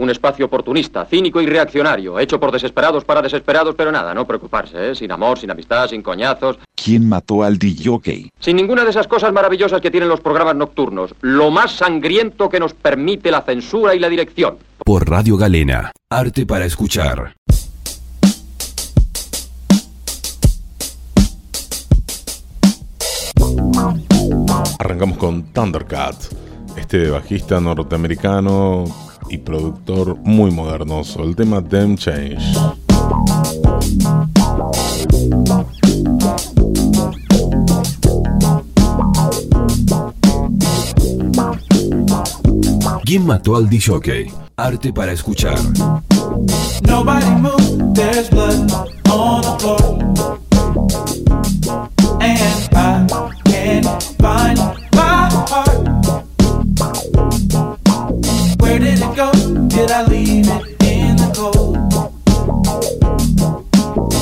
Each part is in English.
Un espacio oportunista, cínico y reaccionario, hecho por desesperados para desesperados, pero nada, no preocuparse, ¿eh? Sin amor, sin amistad, sin coñazos. ¿Quién mató al DJ? Sin ninguna de esas cosas maravillosas que tienen los programas nocturnos. Lo más sangriento que nos permite la censura y la dirección. Por Radio Galena, arte para escuchar. Arrancamos con Thundercat, este bajista norteamericano y productor muy modernoso, el tema Them Change. ¿Quién mató al DJ? Arte para escuchar. Nobody move, there's blood on the floor. And I Did I leave it in the cold?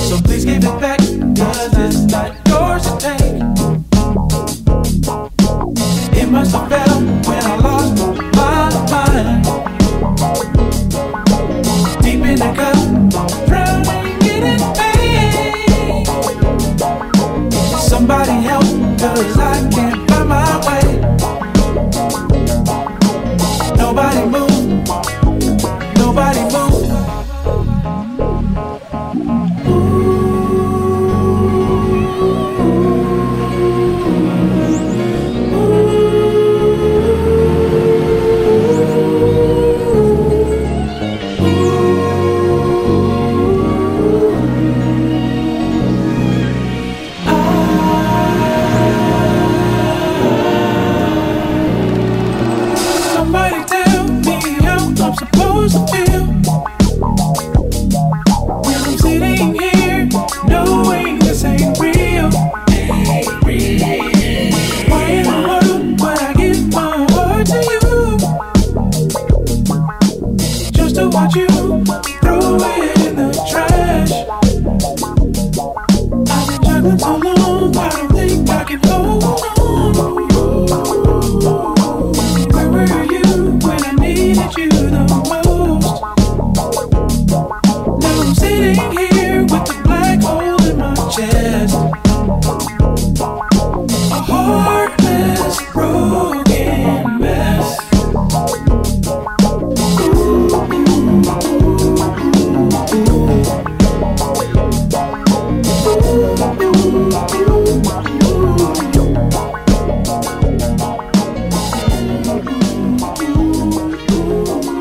So please give it back, cause it's not yours to take. It must have fell when I lost my mind. Deep in the cup, drowning in its pain. Somebody help, cause I can't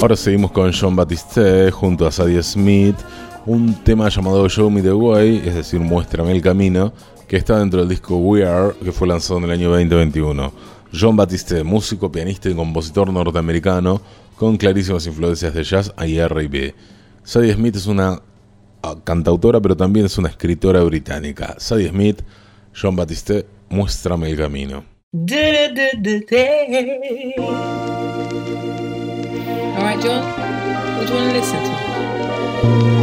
Ahora seguimos con John Batiste junto a Sadie Smith, un tema llamado Show Me the Way, es decir, Muéstrame el Camino, que está dentro del disco We Are, que fue lanzado en el año 2021. John Batiste, músico, pianista y compositor norteamericano, con clarísimas influencias de jazz y R&B. Sadie Smith es una ah, cantautora, pero también es una escritora británica. Sadie Smith, John Batiste, Muéstrame el Camino. Right, John. What do you want to listen to?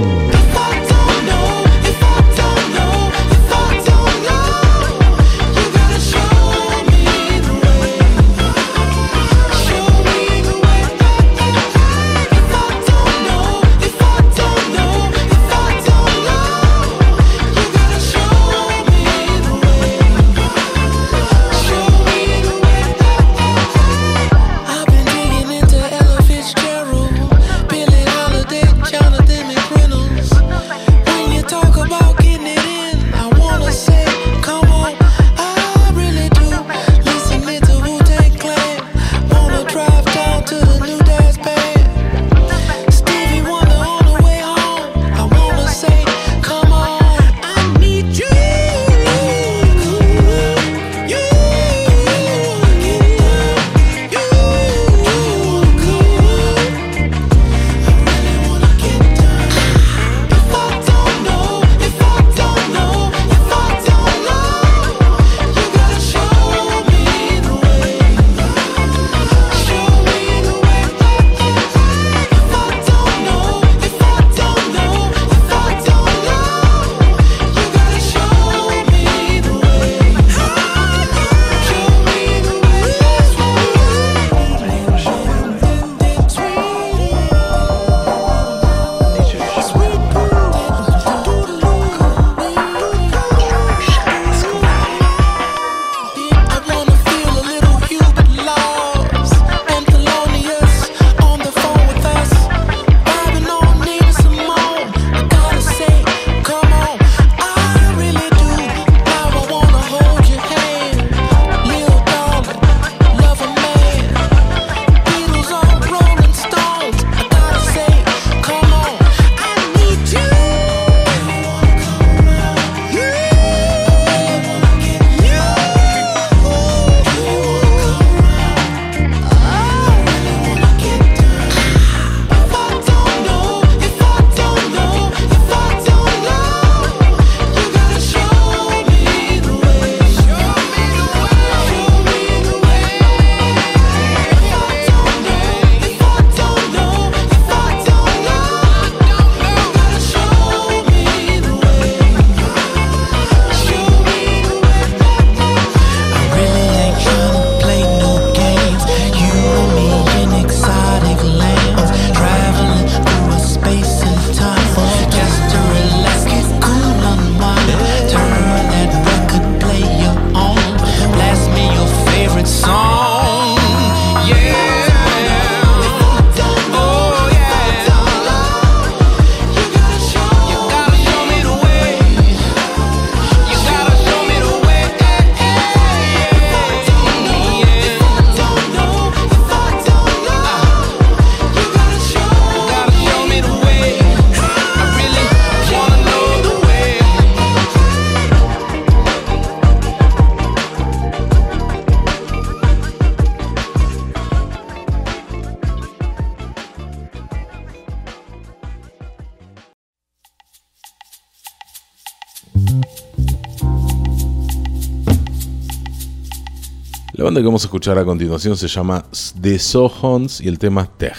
Vamos a escuchar a continuación se llama The Sohons y el tema Tej.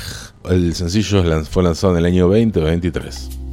El sencillo fue lanzado en el año 2023.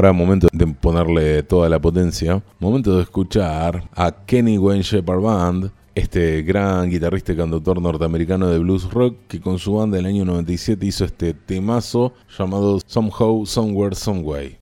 Ahora momento de ponerle toda la potencia, momento de escuchar a Kenny Wayne Shepherd Band, este gran guitarrista y cantautor norteamericano de blues rock que con su banda del año 97 hizo este temazo llamado Somehow, Somewhere, Someway.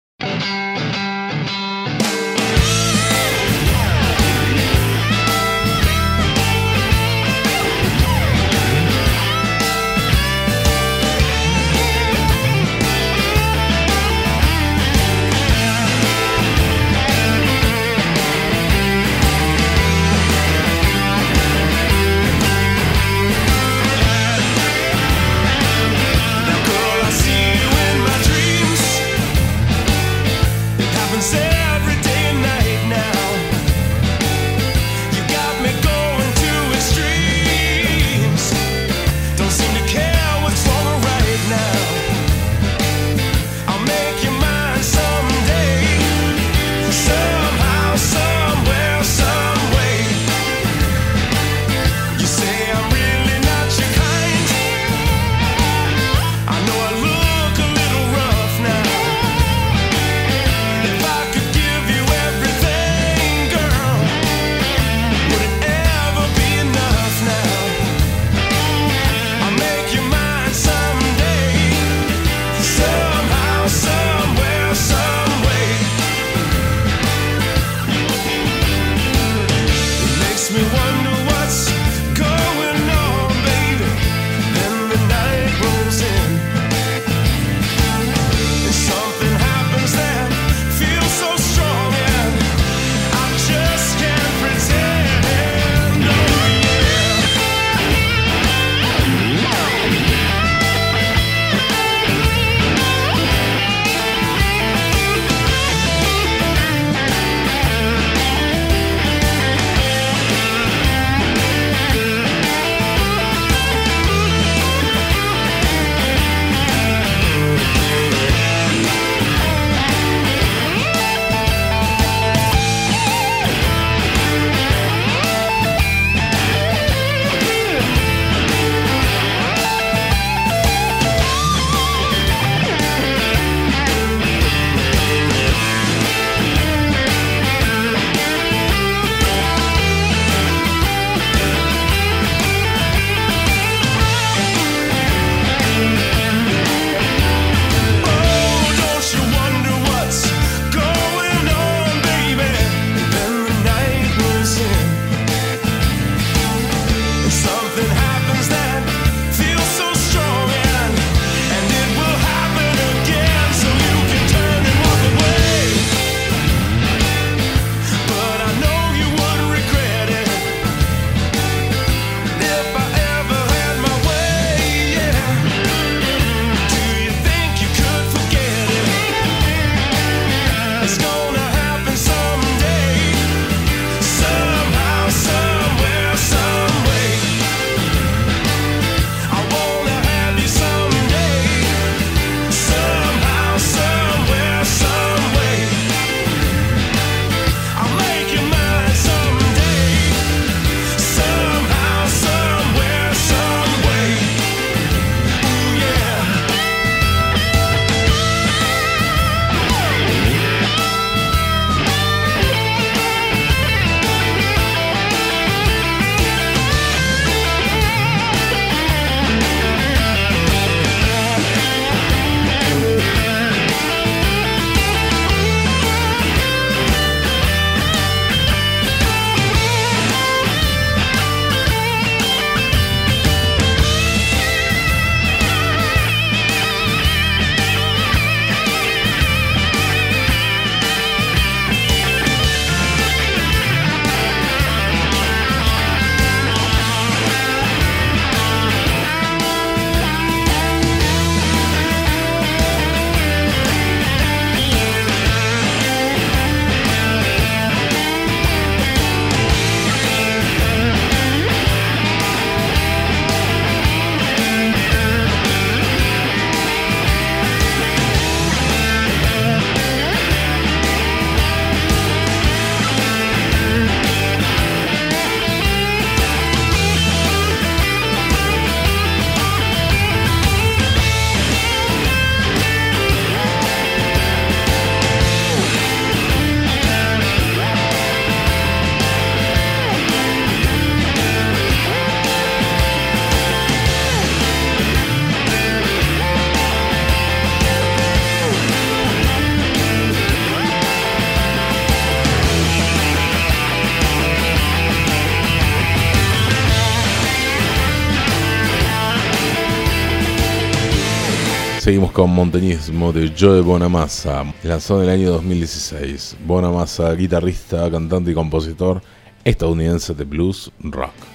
Con Montañismo de Joe Bonamassa, lanzado en el año 2016. Bonamassa, guitarrista, cantante y compositor estadounidense de blues rock.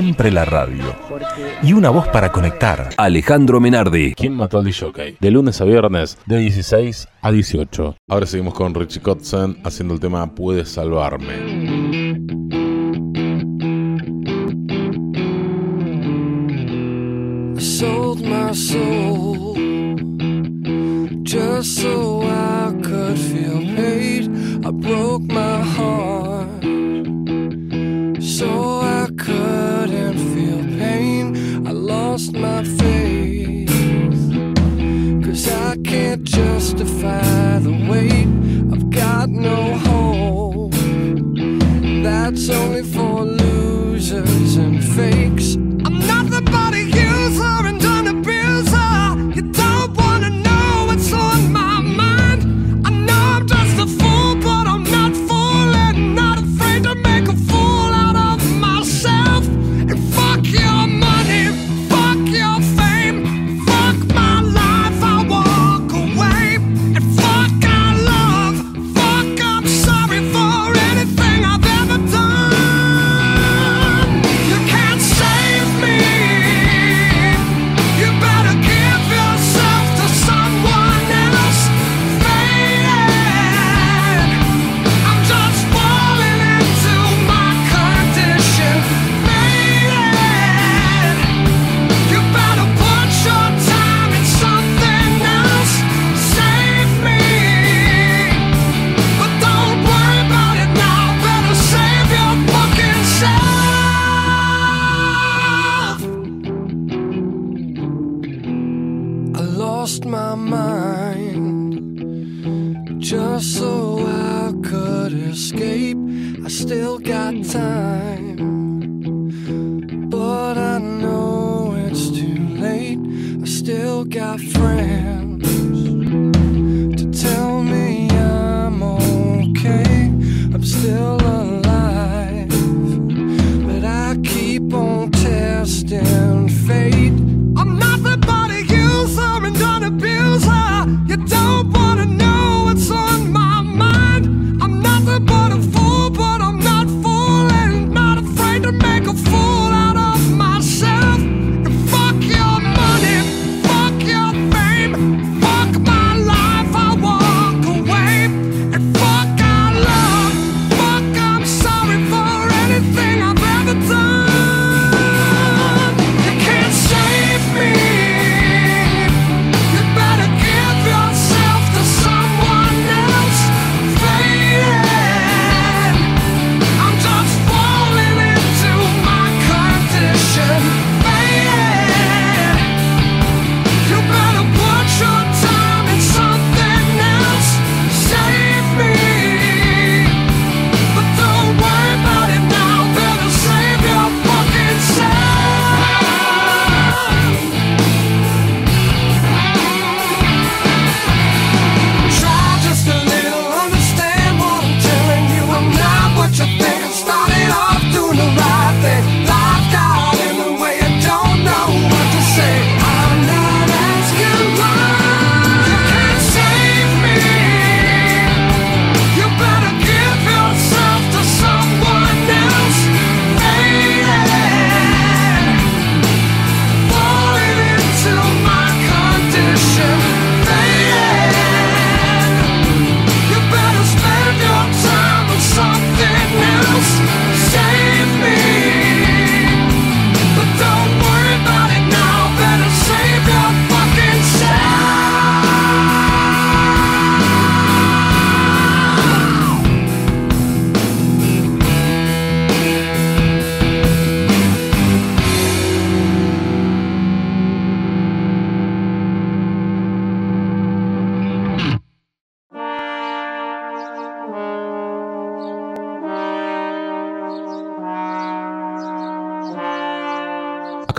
siempre la radio. Y una voz para conectar. Alejandro Menardi. ¿Quién mató al DJ? De lunes a viernes, de 16 a 18. Ahora seguimos con Richie Kotzen haciendo el tema Puedes salvarme. I broke my heart lost my faith. Cause I can't justify the weight. I've got no hope. That's only for losers and fakes. I'm not the body user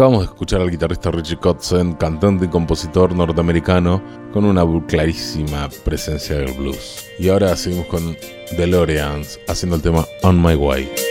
Acabamos de escuchar al guitarrista Richie Kotzen, cantante y compositor norteamericano, con una clarísima presencia del blues. Y ahora seguimos con DeLoreans haciendo el tema On My Way.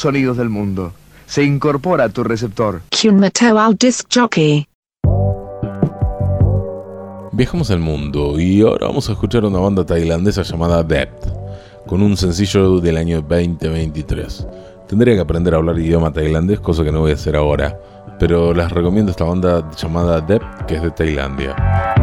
sonidos del mundo. Se incorpora a tu receptor. al Disc Jockey. Viajamos al mundo y ahora vamos a escuchar una banda tailandesa llamada Depth, con un sencillo del año 2023. Tendría que aprender a hablar idioma tailandés, cosa que no voy a hacer ahora, pero les recomiendo esta banda llamada Depth, que es de Tailandia.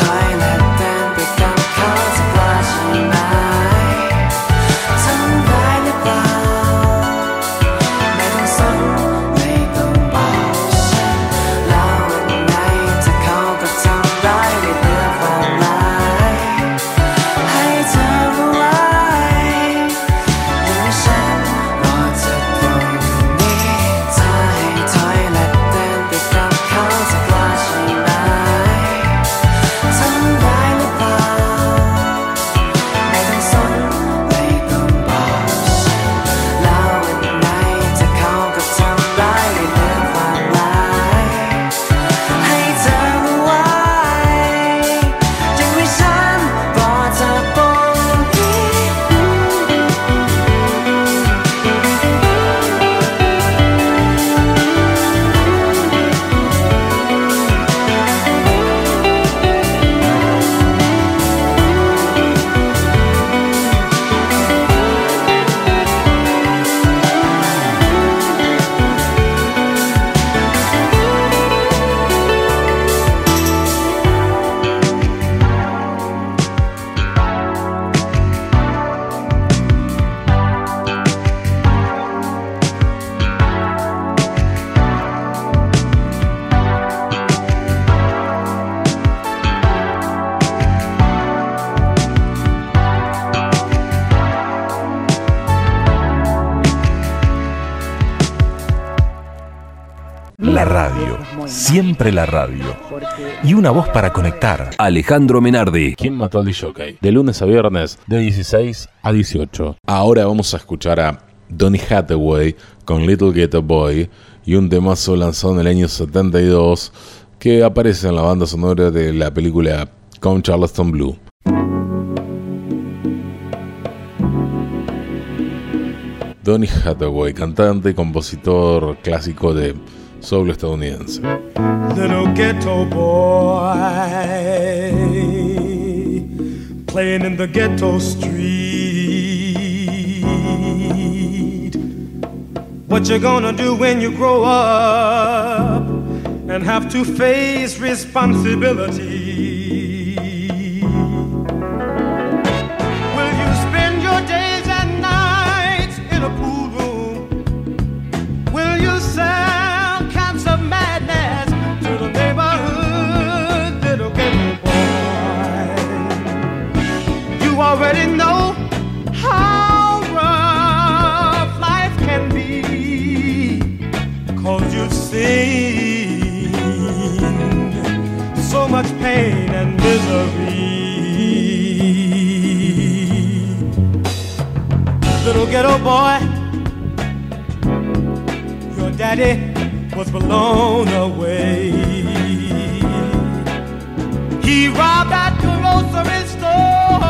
time. la radio. Y una voz para conectar. Alejandro Menardi. ¿Quién mató al DJ? De lunes a viernes, de 16 a 18. Ahora vamos a escuchar a Donny Hathaway con Little Ghetto Boy y un temazo lanzado en el año 72 que aparece en la banda sonora de la película Con Charleston Blue. Donny Hathaway, cantante y compositor clásico de soul estadounidense. Little ghetto boy playing in the ghetto street. What you gonna do when you grow up and have to face responsibility? He robbed that grocery store.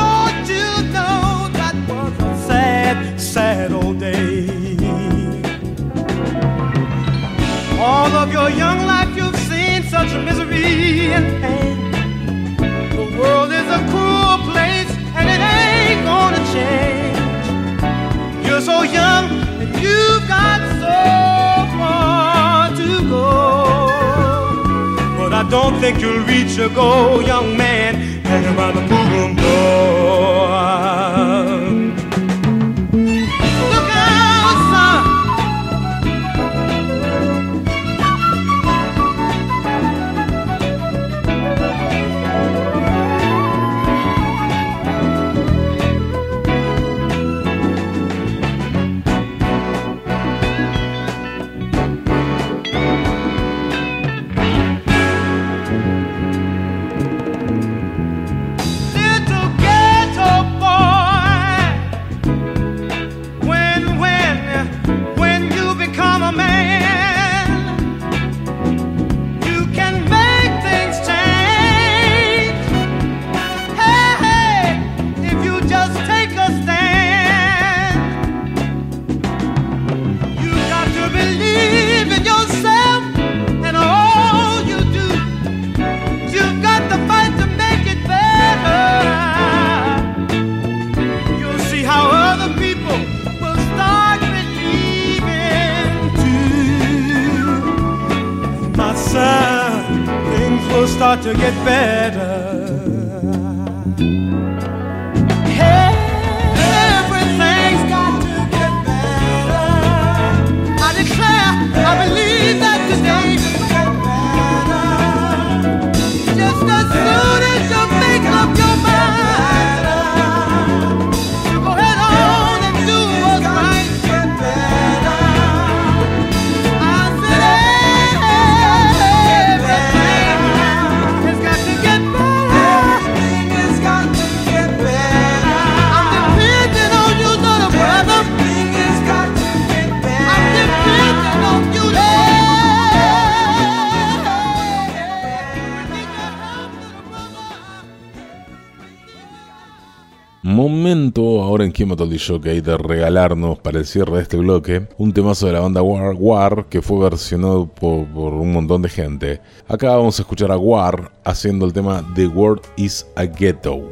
Don't you know that was a sad, sad old day? All of your young life you've seen such misery and pain. The world is a cruel place and it ain't gonna change. You're so young and you've got don't think you'll reach your goal, young man. Hang around the boom door. To get better. Momento ahora en Quién mató al DJ de regalarnos para el cierre de este bloque un temazo de la banda War, War que fue versionado por, por un montón de gente. Acá vamos a escuchar a War haciendo el tema The World is a Ghetto.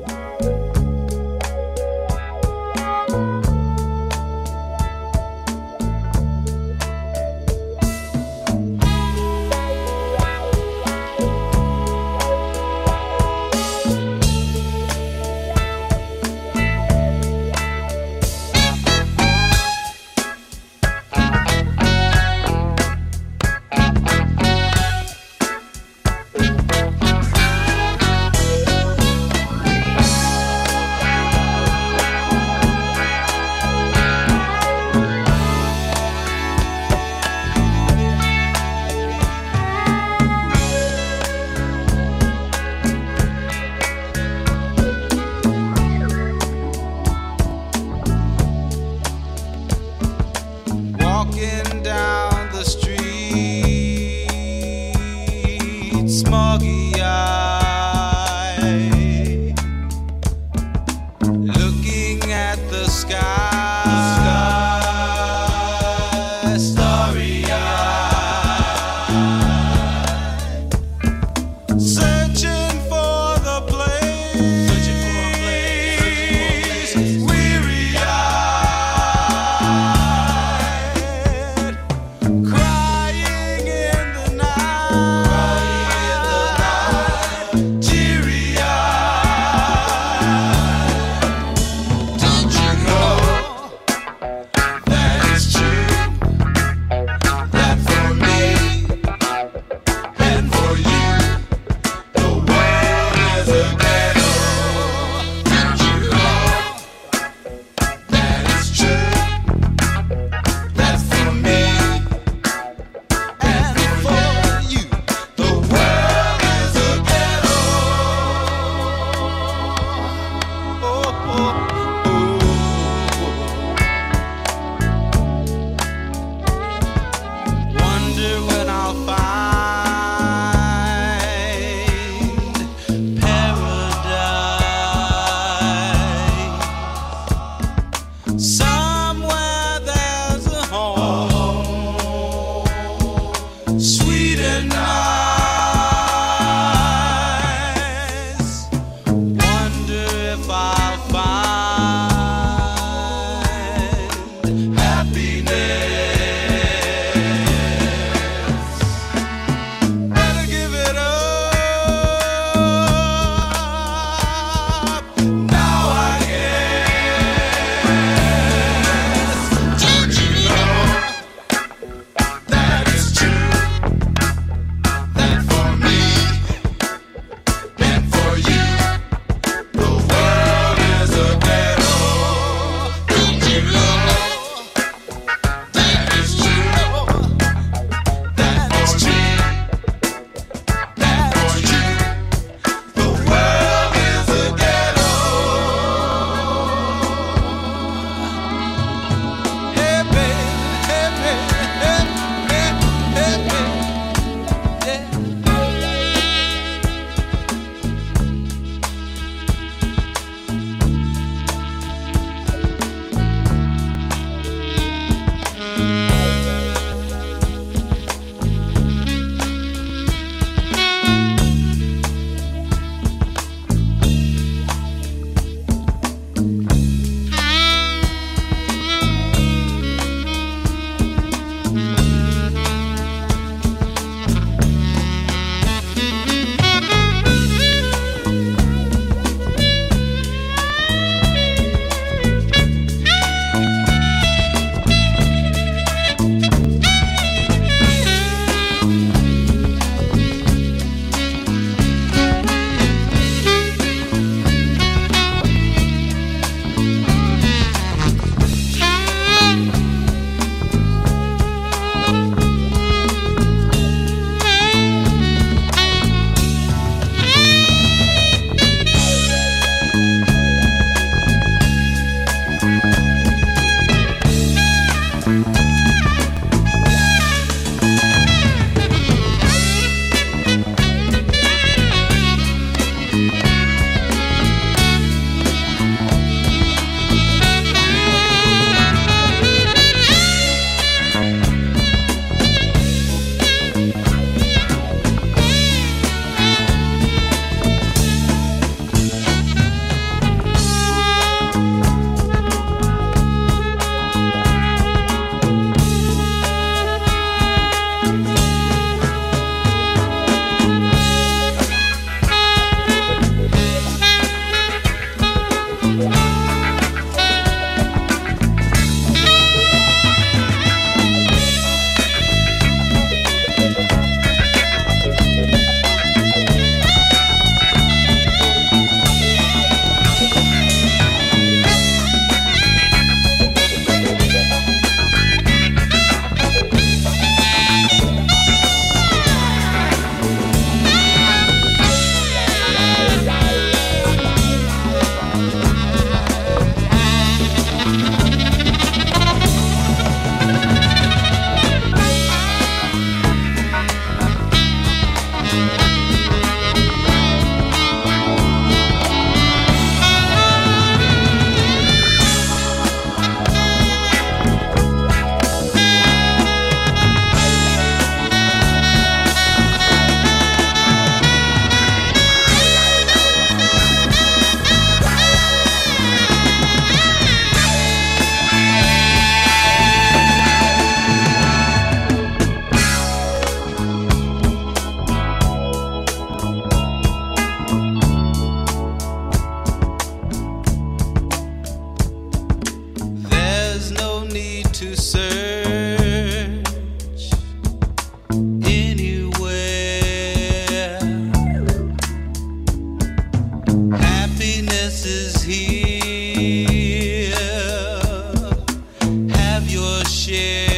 Your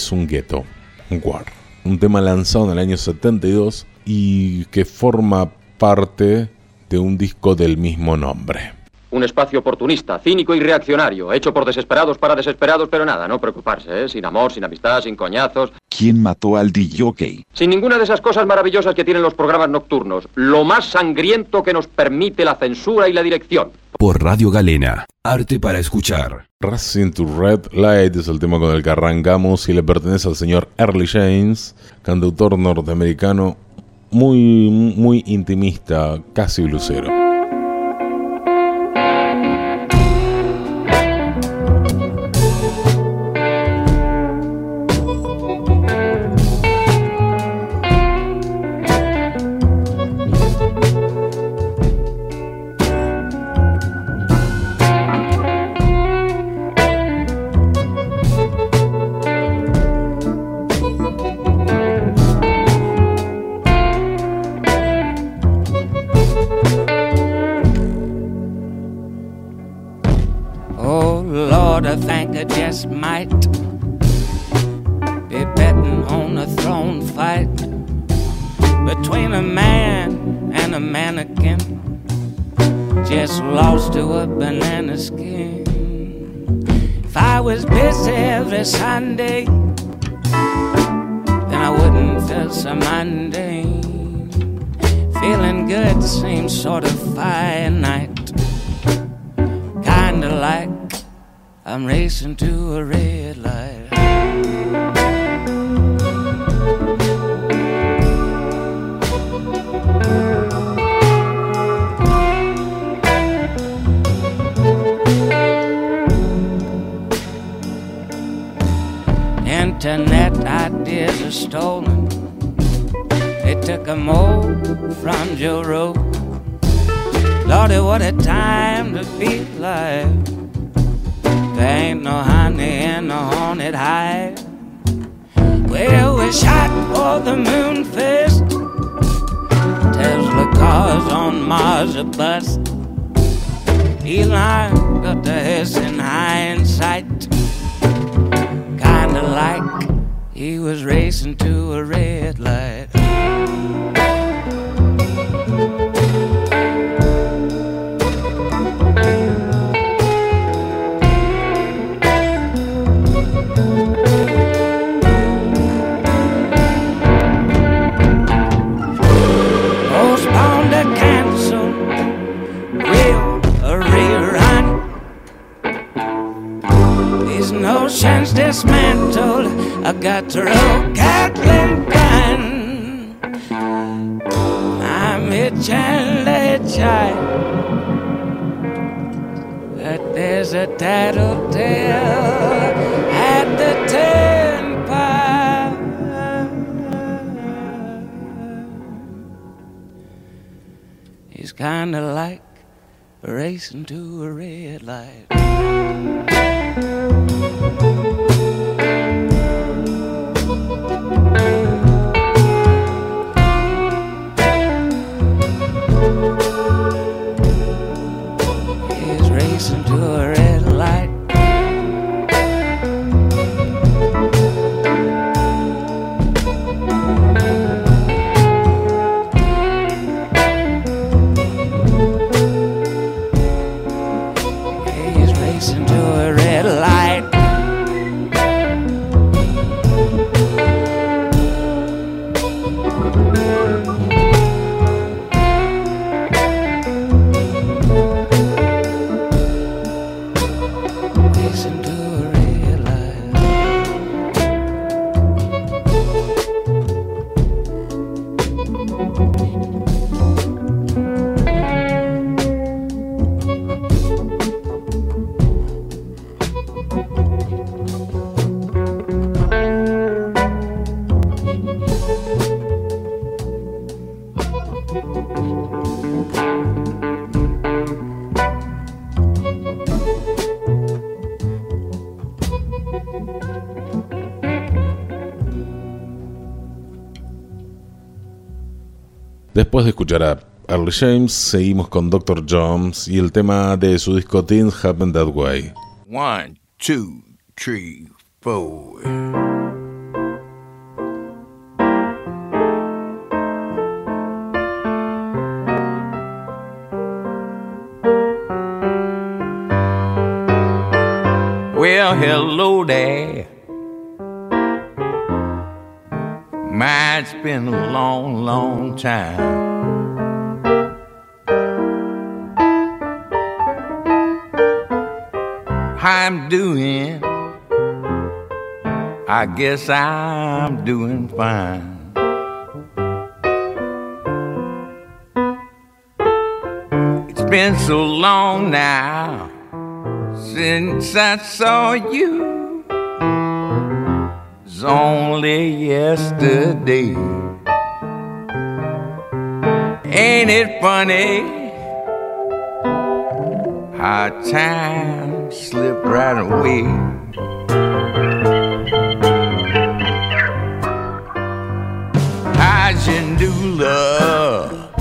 es un gueto, un war. Un tema lanzado en el año 72 y que forma parte de un disco del mismo nombre. Un espacio oportunista, cínico y reaccionario, hecho por desesperados para desesperados, pero nada, no preocuparse, ¿eh? Sin amor, sin amistad, sin coñazos, ¿Quién mató al DJ? sin ninguna de esas cosas maravillosas que tienen los programas nocturnos. Lo más sangriento que nos permite la censura y la dirección. Por Radio Galena. Arte para escuchar. Racing to Red Light es el tema con el que arrancamos y le pertenece al señor Early James, cantautor norteamericano muy, muy intimista, casi blusero. Después de escuchar a Early James, seguimos con Dr. Jones y el tema de su disco Things Happen That Way. One, two, three, four. Well, hello there. Man, it's been a long, long time. I guess I'm doing fine. It's been so long now since I saw you. It's only yesterday. Ain't it funny how time slipped right away? New love?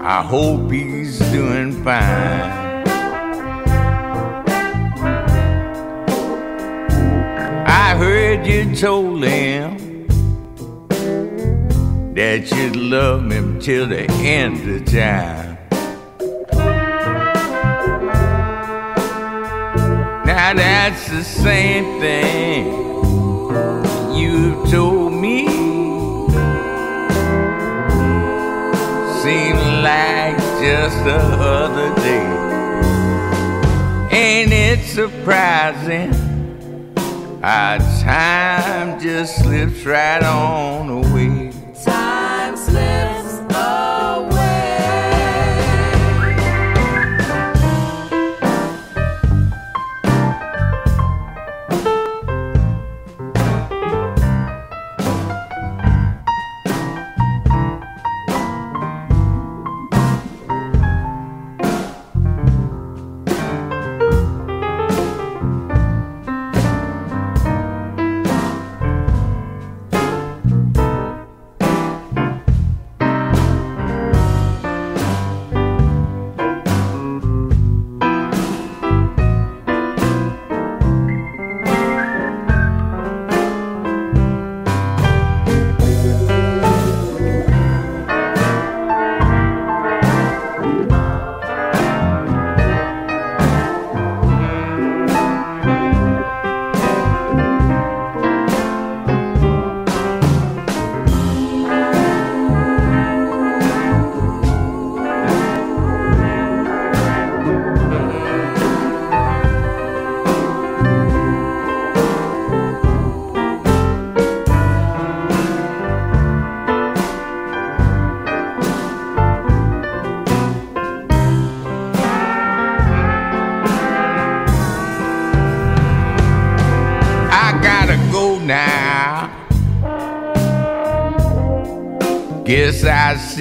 I hope he's doing fine. I heard you told him that you'd love him till the end of time. Now that's the same thing you told me. Seemed like just the other day. Ain't it surprising how time just slips right on away?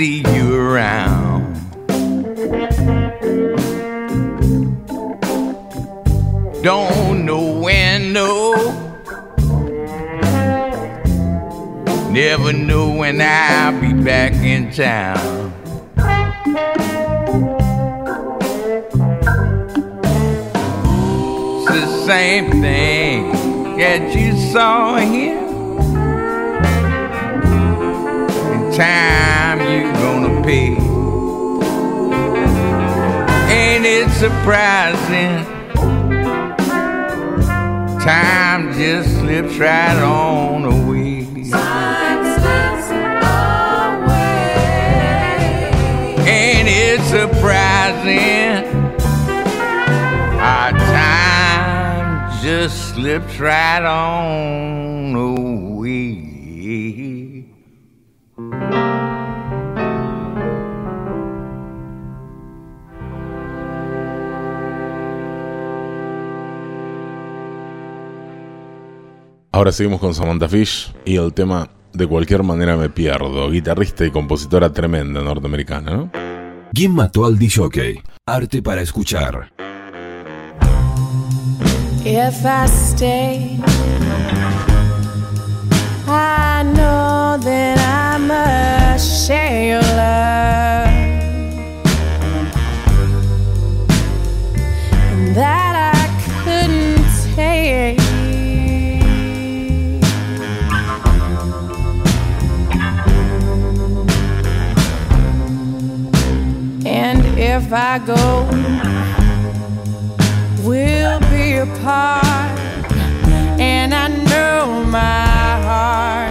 see you around. Don't know when, no. Never know when I'll be back in town. Seguimos con Samantha Fish y el tema De cualquier manera me pierdo, guitarrista y compositora tremenda norteamericana, ¿no? ¿Quién mató al DJ? Arte para escuchar. I know that I must. if I go, we'll be apart, and I know my heart.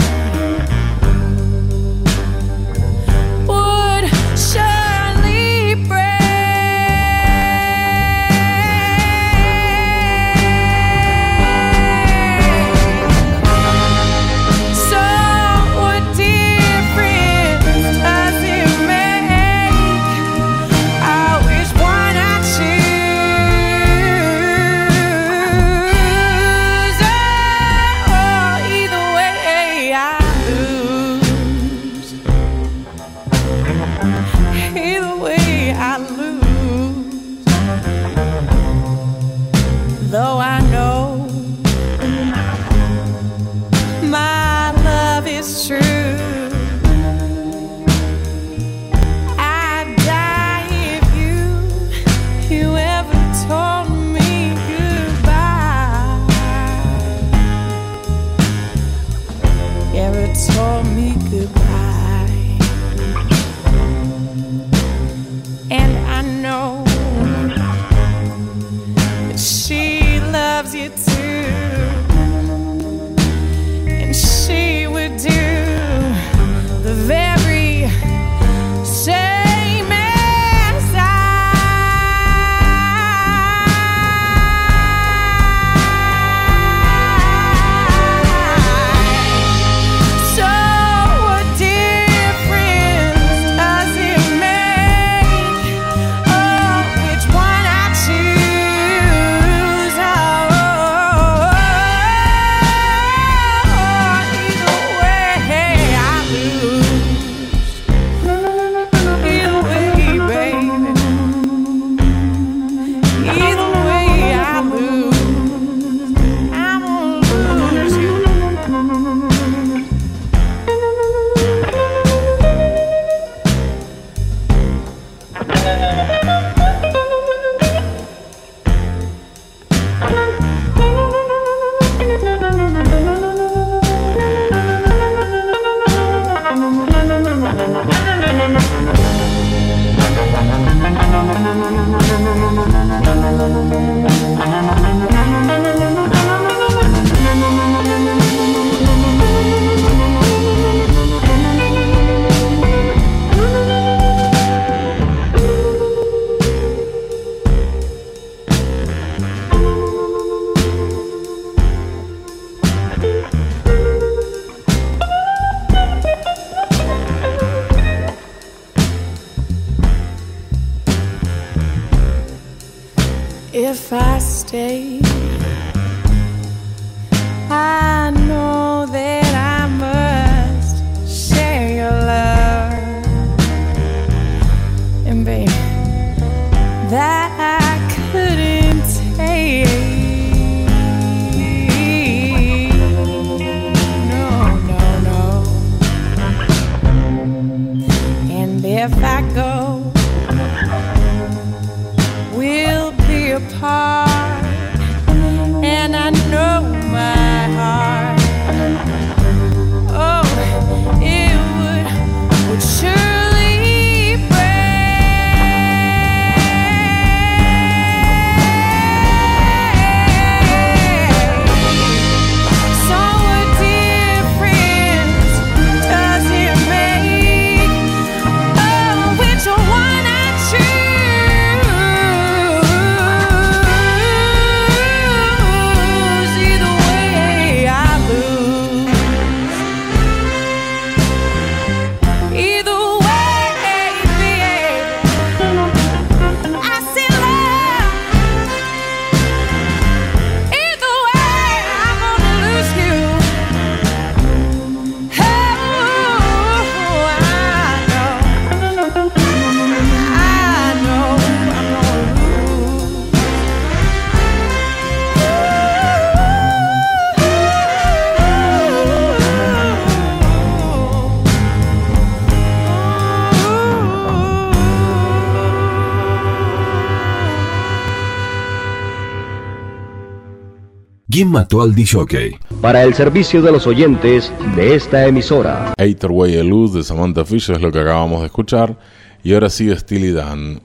¿Quién mató al disjockey? Para el servicio de los oyentes de esta emisora. Way de Luz de Samantha Fisher es lo que acabamos de escuchar. Y ahora sigue Steely Dan,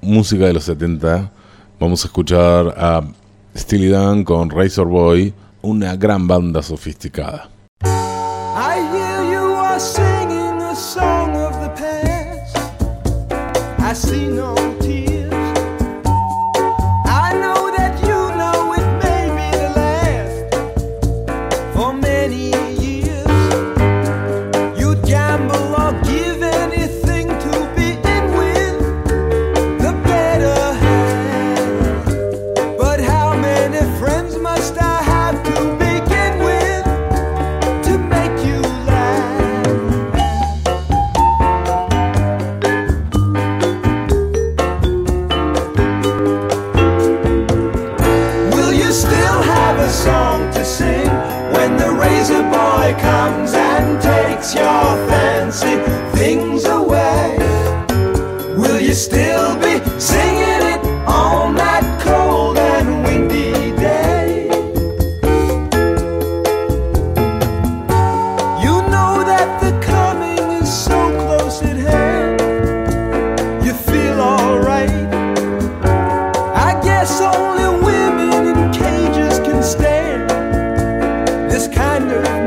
música de los 70. Vamos a escuchar a Steely Dan con Razor Boy, una gran banda sofisticada.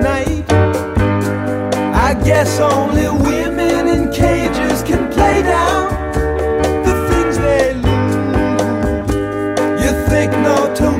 night. I guess only women in cages can play down the things they lose. You think no tomorrow.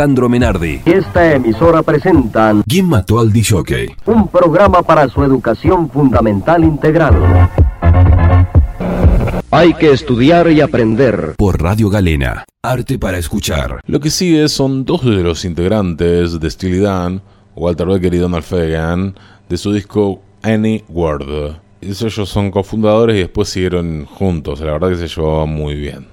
Alejandro Menardi. Esta emisora presentan ¿Quién mató al Dishockey? Un programa para su educación fundamental integral. Hay que estudiar y aprender. Por Radio Galena, arte para escuchar. Lo que sigue son dos de los integrantes de Steely Dan, Walter Becker y Donald Fagan, de su disco Any Word. Ellos son cofundadores y después siguieron juntos. La verdad que se llevaba muy bien.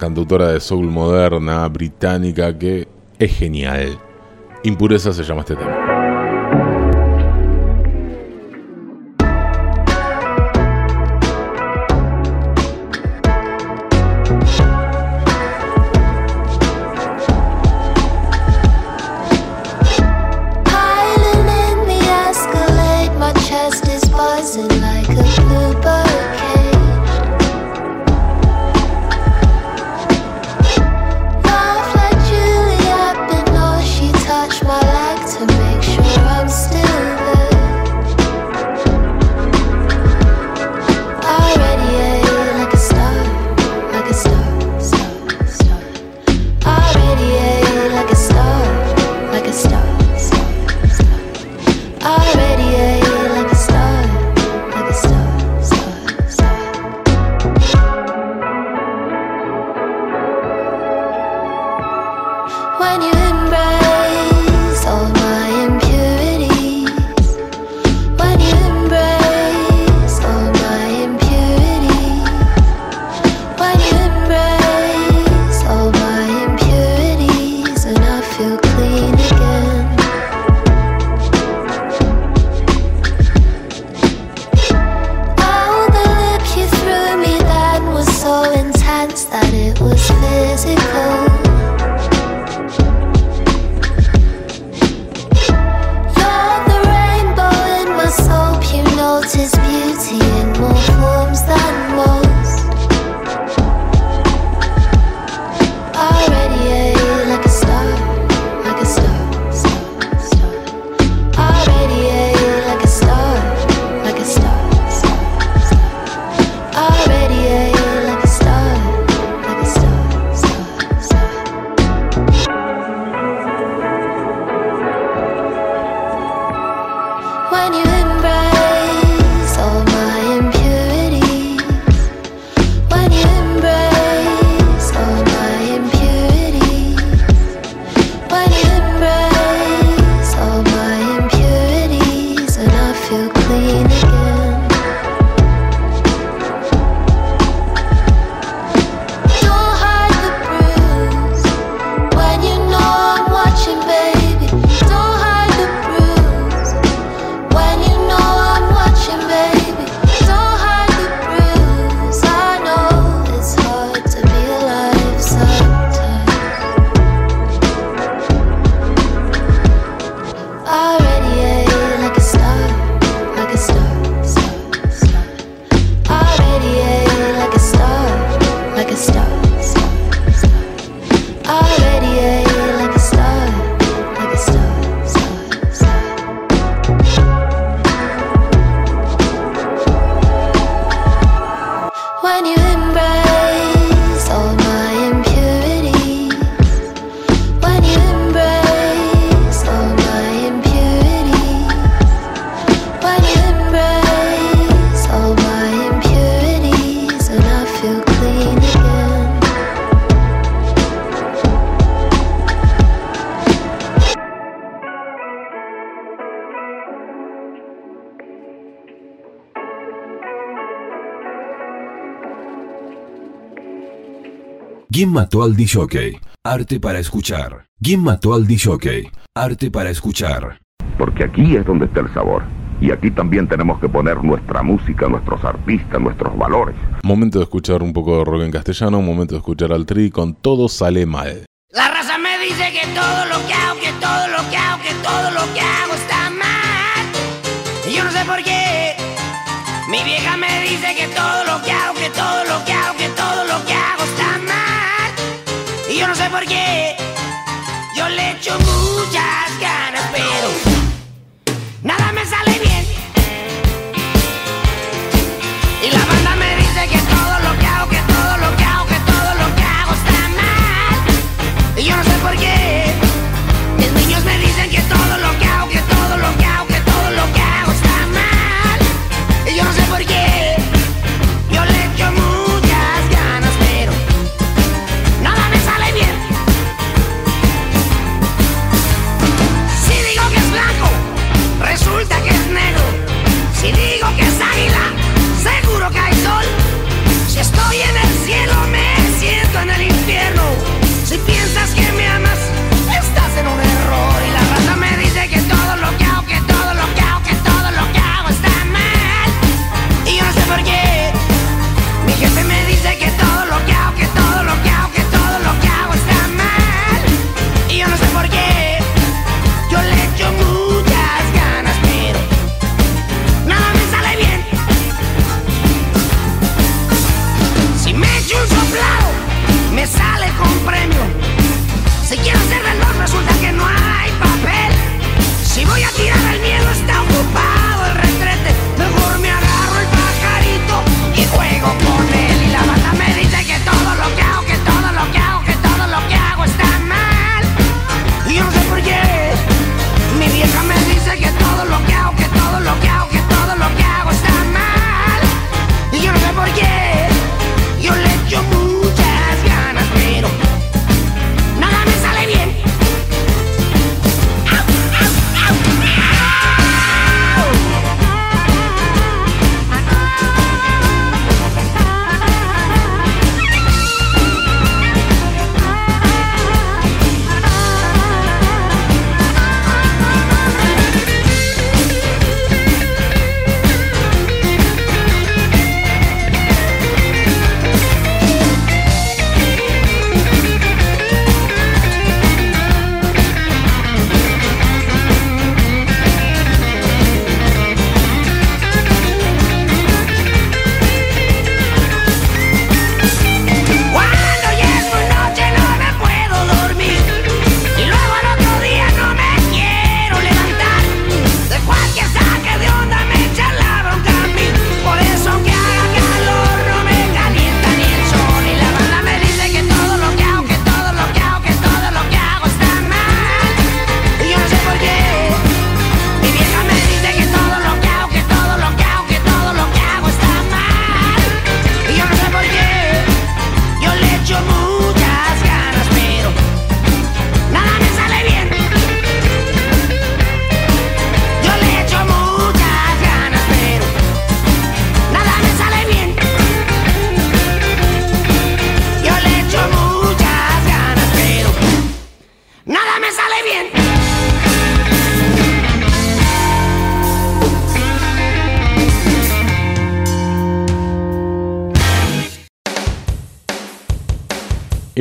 cantautora de soul moderna británica que es genial. Impureza se llama este tema. ¿Quién mató al disjockey? Arte para escuchar. ¿Quién mató al disjockey? Arte para escuchar. Porque aquí es donde está el sabor. Y aquí también tenemos que poner nuestra música, nuestros artistas, nuestros valores. Momento de escuchar un poco de rock en castellano, momento de escuchar al tri con Todo sale mal. La raza me dice que todo lo que hago, que todo lo que hago, que todo lo que hago está mal. Y yo no sé por qué. Mi vieja me dice que todo lo que hago, que todo lo que hago. sé por qué yo le echo muchas ganas.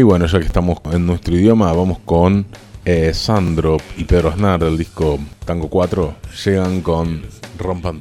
bueno, ya que estamos en nuestro idioma, vamos con eh, Sandro y Pedro Aznar del disco Tango 4. Llegan con Rompan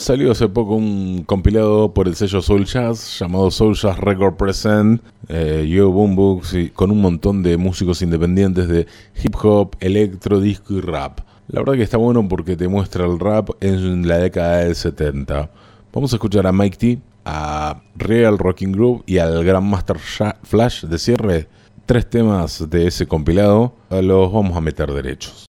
Salió hace poco un compilado por el sello Soul Jazz llamado Soul Jazz Record Present, eh, Yo Boom Books, con un montón de músicos independientes de hip hop, electro, disco y rap. La verdad que está bueno porque te muestra el rap en la década del 70. Vamos a escuchar a Mike T, a Real Rocking Group y al Grandmaster Flash de cierre. Tres temas de ese compilado los vamos a meter derechos.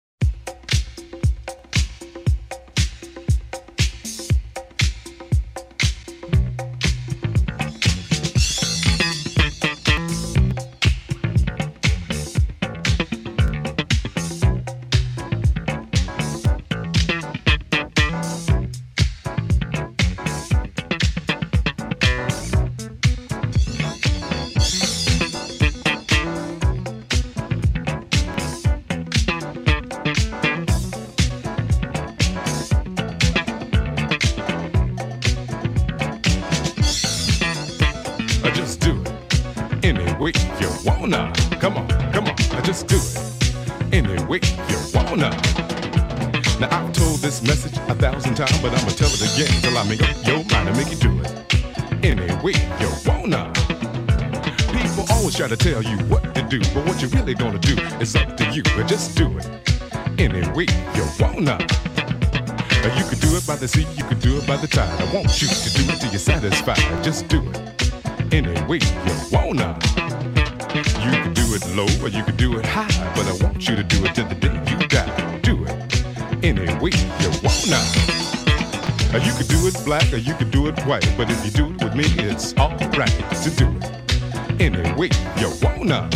You could do it black or you could do it white, but if you do it with me, it's alright to do it any way you wanna.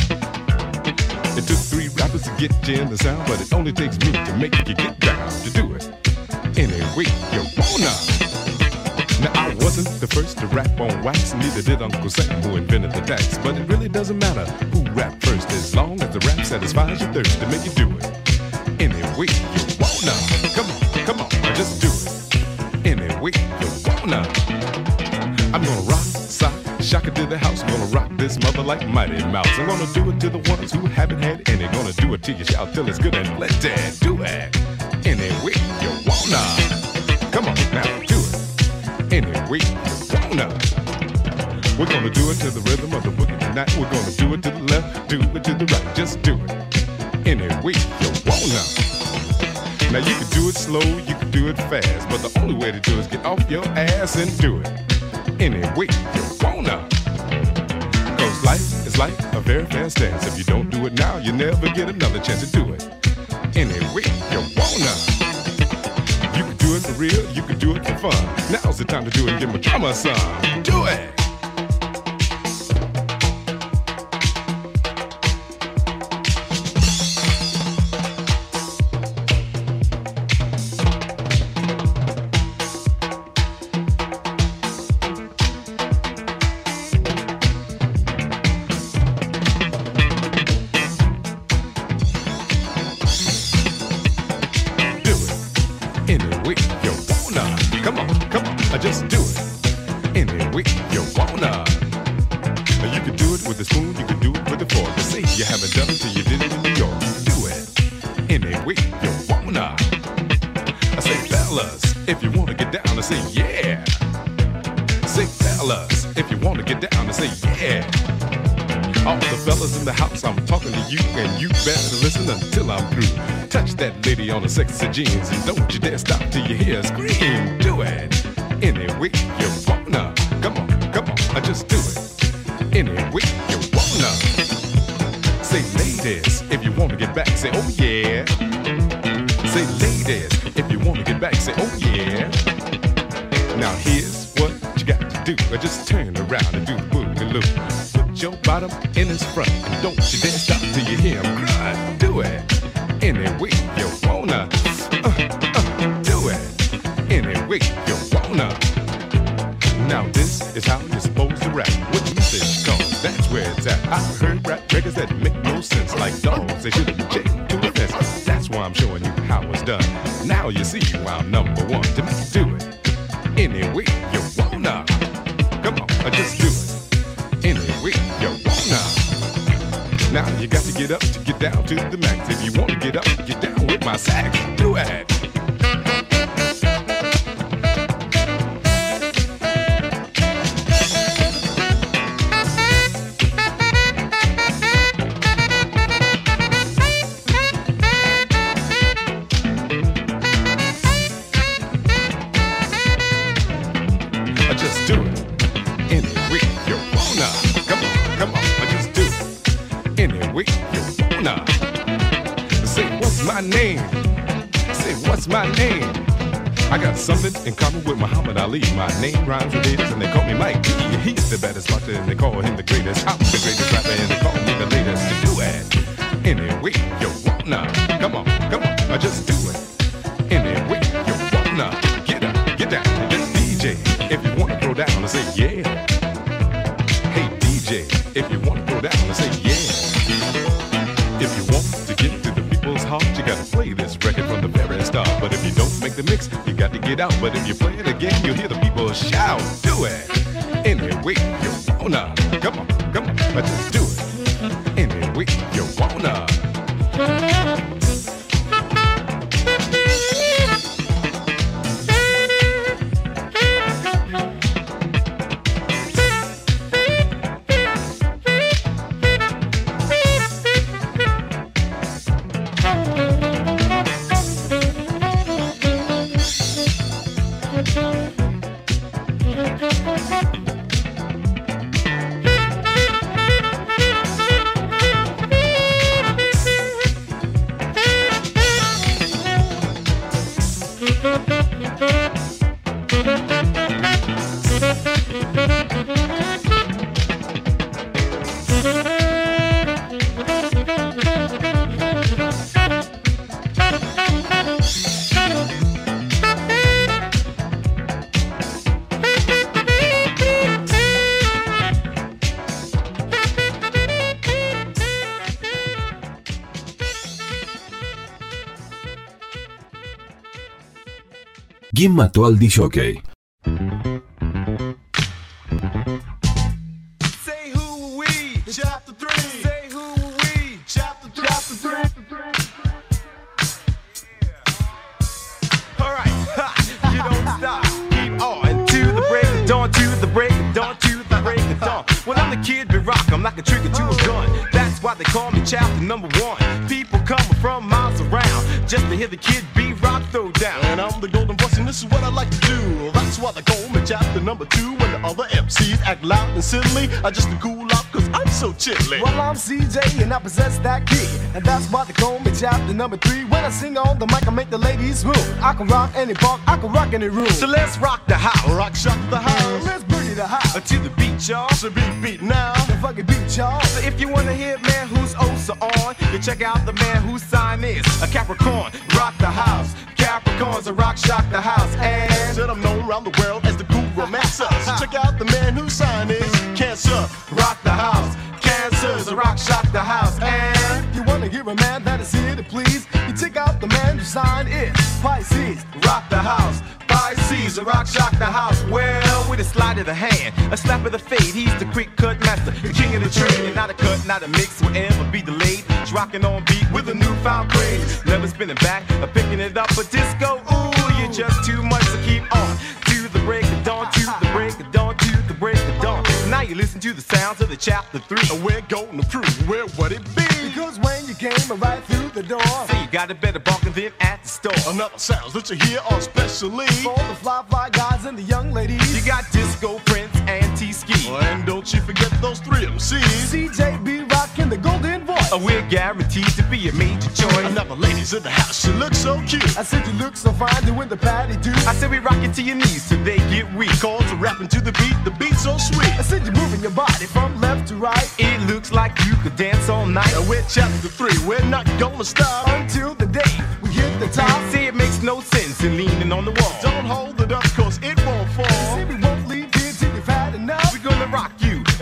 It took three rappers to get you in the sound, but it only takes me to make you get down to do it any way you wanna. Now I wasn't the first to rap on wax, neither did Uncle Sam who invented the tax. But it really doesn't matter who rapped first, as long as the rap satisfies your thirst to make you do it any way you wanna. Come on, come on, just do it it to the house. I'm gonna rock this mother like Mighty Mouse. I'm gonna do it to the ones who haven't had any. Gonna do it till you shout till it's good and let that do it any way you wanna. Come on now, do it any way you wanna. We're gonna do it to the rhythm of the boogie tonight. We're gonna do it to the left, do it to the right. Just do it any way you wanna. Now you can do it slow, you can do it fast, but the only way to do it is get off your ass and do it any way you wanna. Cause life is like a very fast dance. If you don't do it now, you never get another chance to do it any way you wanna. You can do it for real, you can do it for fun. Now's the time to do it and give my drummer some. Do it! Jeans, and don't Ali. My name rhymes with haters and they call me Mike. He's the baddest boxer and they call him the greatest. I'm ¿Quién mató al DJ? Silly, I just cool out, cause I'm so chilly. Well, I'm CJ and I possess that key. And that's why they call me chapter number three. When I sing on the mic, I make the ladies move. I can rock any park, I can rock any room. So let's rock the house. Rock shock the house. Let's boogie the house. To the beat, y'all. So beat beat now. The fucking beat, y'all. So if you wanna hear man who's also on, then check out the man whose sign is a Capricorn. Rock the house. Capricorns a rock shock the house. And Said I'm known around the world as the cool romancer. So check out the man whose sign is Rock the house. Cancers a rock shock the house. And you wanna hear a man that is here to please, you take out the man whose sign is Pisces. rock the house. Pisces a rock shock the house. Well, with a slide of the hand, a slap of the fade, he's the quick cut master, the king of the trade. Not a cut, not a mix, will ever be delayed. Rocking on beat with a newfound craze. Never spinning back, or picking it up, but disco, listen to the sounds of the chapter three. And we're going to prove where would it be? Because when you came right through the door, So you got a better bargain than at the store. Another sounds that you hear are specially. for the fly fly guys and the young ladies, You got disco prince and. Oh, and don't you forget those three MCs. CJB rocking the golden voice. Uh, We're guaranteed to be a major choice. Another ladies in the house, she looks so cute. I said you look so fine doing the patty do. I said we rock it to your knees till they get weak. Calls are rapping to the beat, the beat's so sweet. I said you're moving your body from left to right It looks like you could dance all night. And we're chapter three, we're not gonna stop. until the day we hit the top. See, it makes no sense in leaning on the wall. Don't hold it up, cause it won't fall.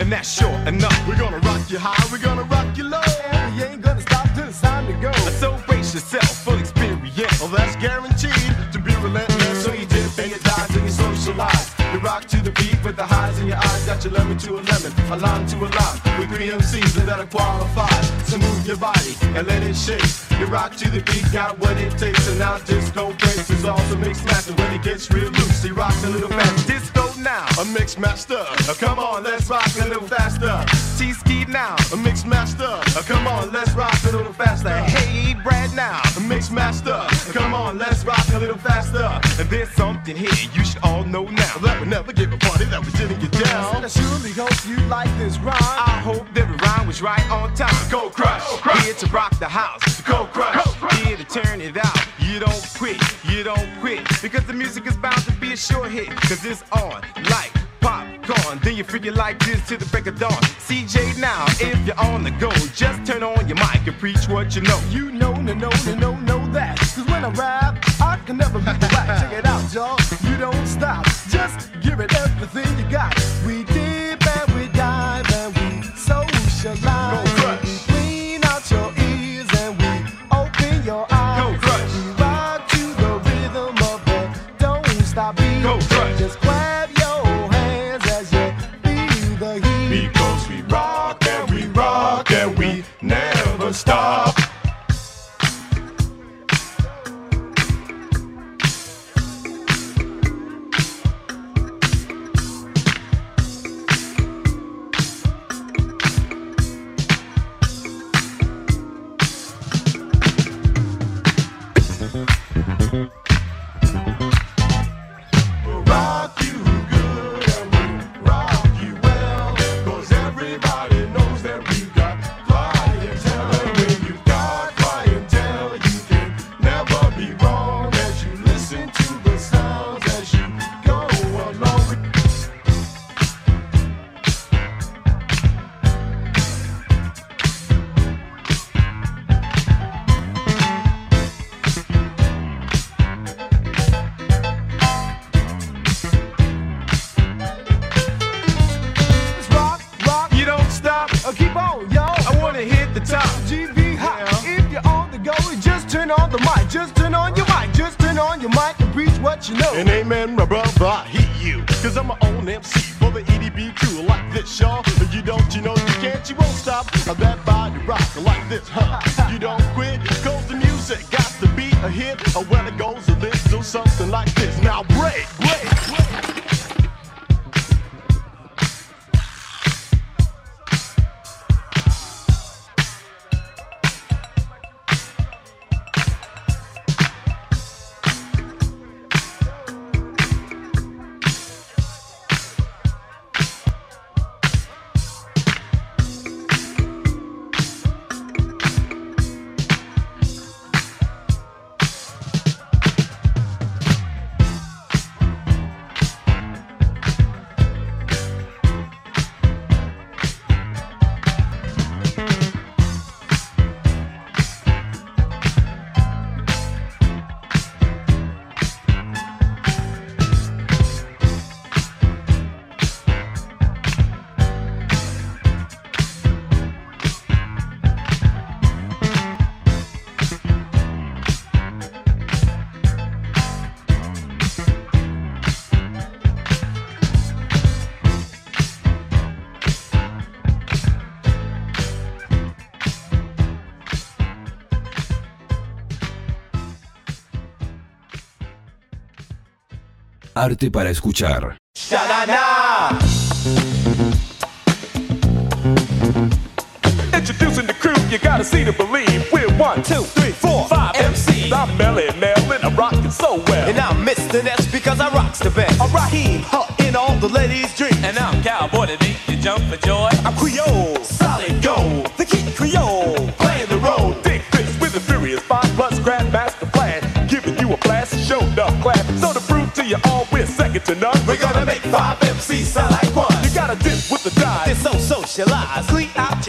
And that's sure enough. We're gonna rock you high, we're gonna rock you low. And we ain't gonna stop till it's time to go. So brace yourself, full experience. Well, that's guaranteed to be relentless. So you dip and you dive and you socialize. You rock to the beat with the highs in your eyes. Got your lemon to a lemon, a lime to a lime. With three MCs that are qualified. So move your body and let it shake. You rock to the beat, got what it takes. And now disco breaks is also mixed master. When it gets real loose, he rocks a little fast. Disco now. A mix master. Come on, let's rock a little faster. T-ski now. A mix master. Come on, let's rock a little faster. Hey, Brad now. A mix master. Come on, let's rock a little faster. And there's something here you should all know now. That would never give a party that was didn't get down. I surely hope you like this rhyme. I hope that the rhyme was right on time. Go crush, crush, here to rock the house. Go crush, here to turn it out. You don't quit, you don't quit. Because the music is bound to be a sure hit. Cause it's on like popcorn. Then you freak it like this till the break of dawn. CJ now, if you're on the go, just turn on your mic and preach what you know. You know, no, no, no, no, know that. Cause when I rap, I can never be whack. Check it out, y'all. Don't stop. Just give it everything you got. We Arte para escuchar. Shalana. Introducing the crew, you gotta see to believe. We're one, two, three, four, five MCs. I'm Melly and I'm rocking so well. And I'm Mr. Ness because I rocks the best. I'm Raheem, huh, in all the ladies' dreams. And I'm Cowboy to beat you jump for joy. I'm Creole. Watch your. Sweet, I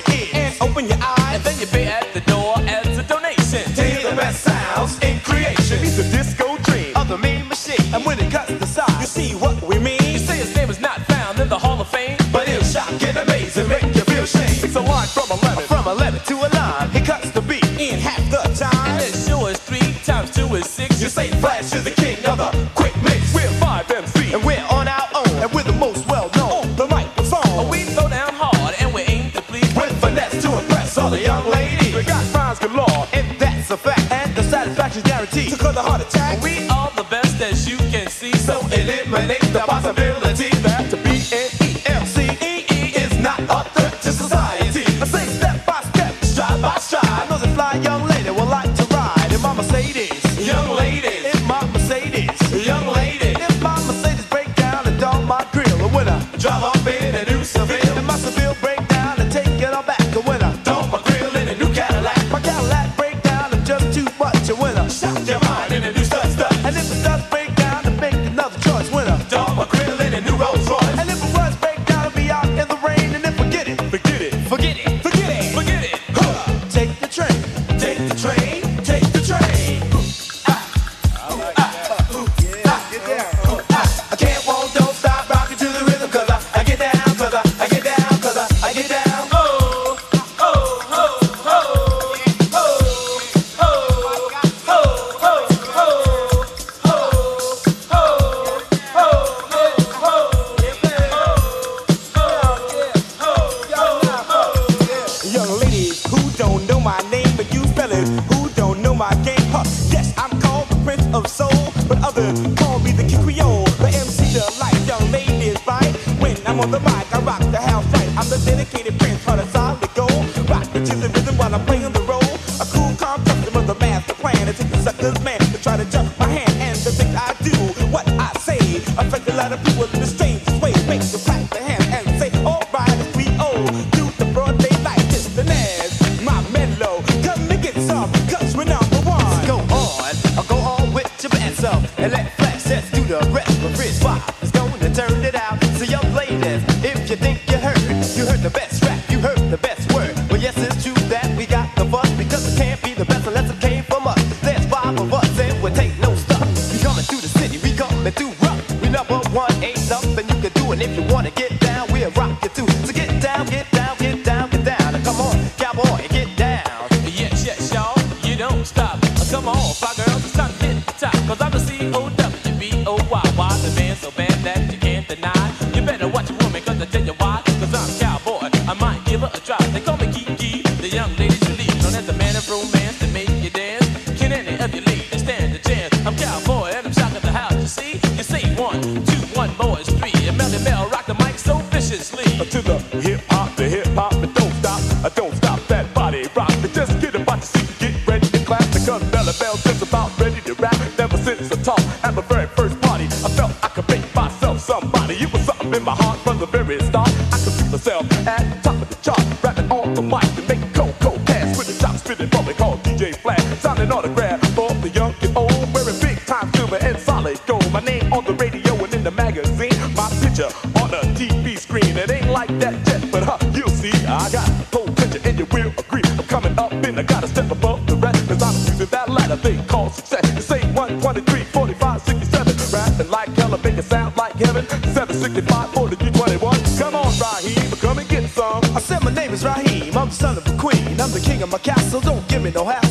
Signing autograph for the young and old, wearing big time silver and solid gold. My name on the radio and in the magazine, my picture on the TV screen. It ain't like that yet, but huh, you'll see. I got potential and you will agree. I'm coming up and I gotta step above the rest, cause I'm using that ladder they call success. You say 123, 45, 67, rapping like hell, make it sound like heaven. 765, 40, 21. Come on, Raheem, come and get some. I said my name is Raheem, I'm the son of a queen. I'm the king of my castle, don't give me no hassle.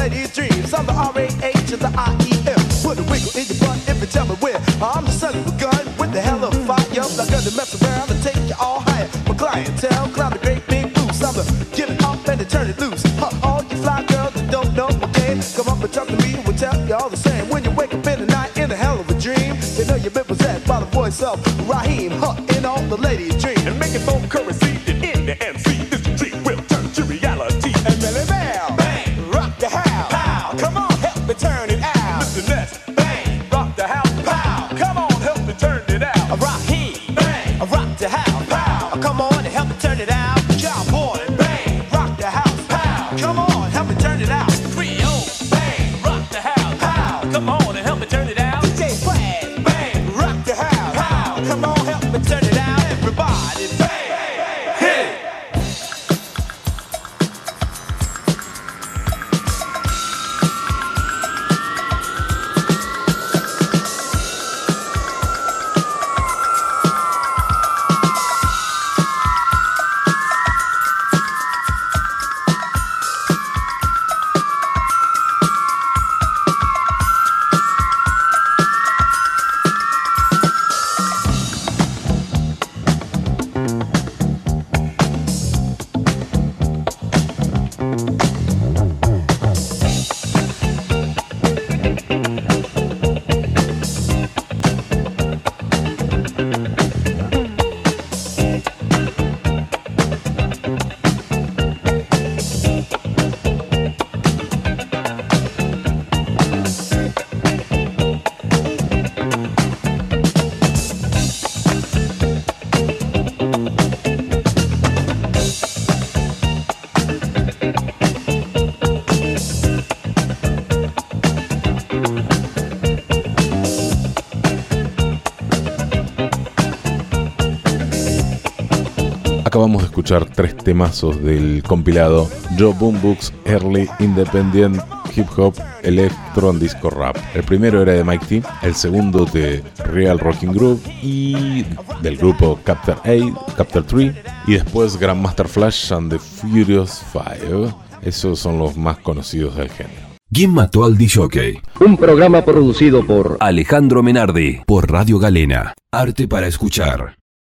Of ladies' dreams. I'm the R-A-H and the I-E-M. Put a wiggle in your butt if you tell me where. I'm the son of a gun with the hell of fire. I'm gonna mess around and take you all higher. My clientele, climb the great big boots. I'm the give it up and turn it loose. Huh, all you fly girls that don't know my game, come up and talk to me and we'll tell you all the same. When you wake up in the night in a hell of a dream, you know you've been possessed by the voice of Raheem, huh, in all the ladies' escuchar tres temazos del compilado Joe Boom Books Early Independent Hip Hop Electro and Disco Rap. El primero era de Mike T, el segundo de Real Rocking Group y del grupo Captain 8, Captain 3 y después Grandmaster Flash and the Furious Five. Esos son los más conocidos del género. ¿Quién mató al DJ? Un programa producido por Alejandro Menardi por Radio Galena. Arte para escuchar.